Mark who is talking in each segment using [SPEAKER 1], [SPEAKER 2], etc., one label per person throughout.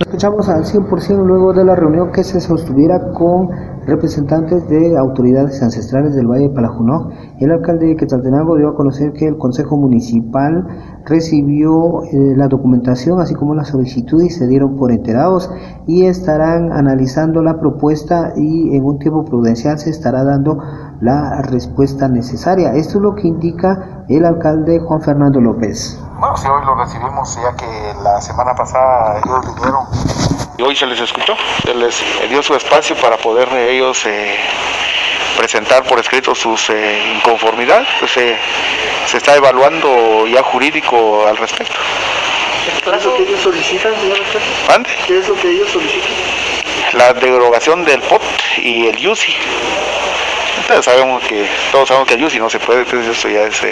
[SPEAKER 1] Escuchamos al 100% luego de la reunión que se sostuviera con representantes de autoridades ancestrales del Valle de Palajunó. El alcalde de Quetzaltenango dio a conocer que el Consejo Municipal recibió eh, la documentación así como la solicitud y se dieron por enterados y estarán analizando la propuesta y en un tiempo prudencial se estará dando la respuesta necesaria. Esto es lo que indica el alcalde Juan Fernando López.
[SPEAKER 2] Bueno, si hoy lo recibimos ya que la semana pasada ellos vinieron y hoy se les escuchó, se les dio su espacio para poder ellos eh, presentar por escrito sus eh, inconformidades, pues eh, se está evaluando ya jurídico al respecto.
[SPEAKER 3] ¿Qué es lo que ellos solicitan, señor
[SPEAKER 2] ¿Ande?
[SPEAKER 3] ¿Qué es lo que ellos solicitan?
[SPEAKER 2] La derogación del POT y el UCI. Entonces sabemos que, todos sabemos que el UCI no se puede, entonces eso ya es...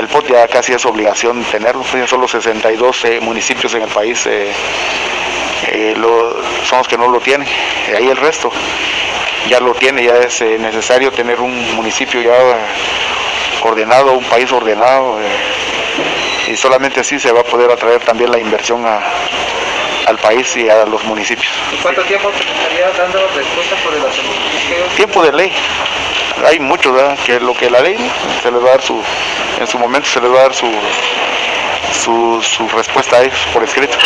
[SPEAKER 2] Eh, el POT ya casi es obligación tenerlo, son los 62 eh, municipios en el país eh, eh, lo, son los que no lo tienen, ahí el resto ya lo tiene, ya es necesario tener un municipio ya ordenado, un país ordenado, y solamente así se va a poder atraer también la inversión a, al país y a los municipios.
[SPEAKER 3] ¿Y cuánto tiempo estaría dando respuesta por el asunto?
[SPEAKER 2] Tiempo de ley. Hay mucho, ¿verdad? Que lo que la ley se les va a dar su, en su momento se les va a dar su, su, su respuesta a ellos por escrito.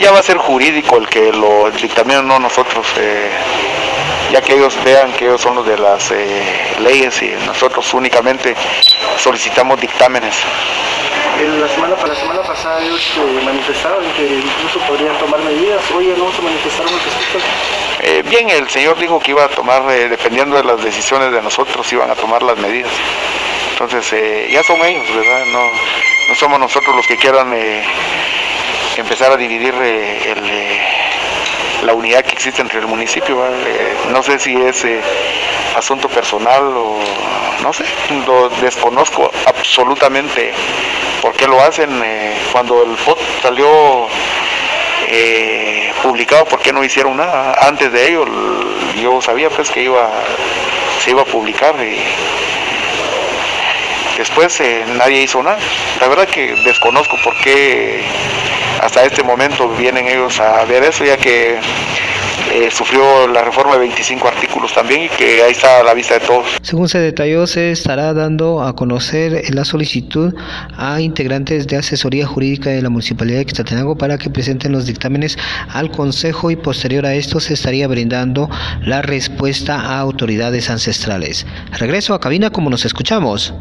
[SPEAKER 2] Ya va a ser jurídico el que lo dictaminen, no nosotros. Eh, ya que ellos vean que ellos son los de las eh, leyes y nosotros únicamente solicitamos dictámenes.
[SPEAKER 3] La semana, la semana pasada ellos eh, manifestaron que incluso podrían tomar medidas, hoy no se manifestaron al respecto.
[SPEAKER 2] Bien, el señor dijo que iba a tomar, eh, dependiendo de las decisiones de nosotros, iban a tomar las medidas. Entonces, eh, ya son ellos, ¿verdad? No, no somos nosotros los que quieran eh, empezar a dividir eh, la unidad que existe entre el municipio. no sé si es asunto personal o no sé, lo desconozco absolutamente por qué lo hacen. cuando el POT salió eh, publicado, ¿por qué no hicieron nada? Antes de ello, yo sabía pues que iba, se iba a publicar y después eh, nadie hizo nada. La verdad que desconozco por qué hasta este momento vienen ellos a ver eso, ya que eh, sufrió la reforma de 25 artículos también y que ahí está a la vista de todos.
[SPEAKER 1] Según se detalló, se estará dando a conocer la solicitud a integrantes de asesoría jurídica de la Municipalidad de Quetzaltenango para que presenten los dictámenes al Consejo y posterior a esto se estaría brindando la respuesta a autoridades ancestrales. Regreso a cabina como nos escuchamos.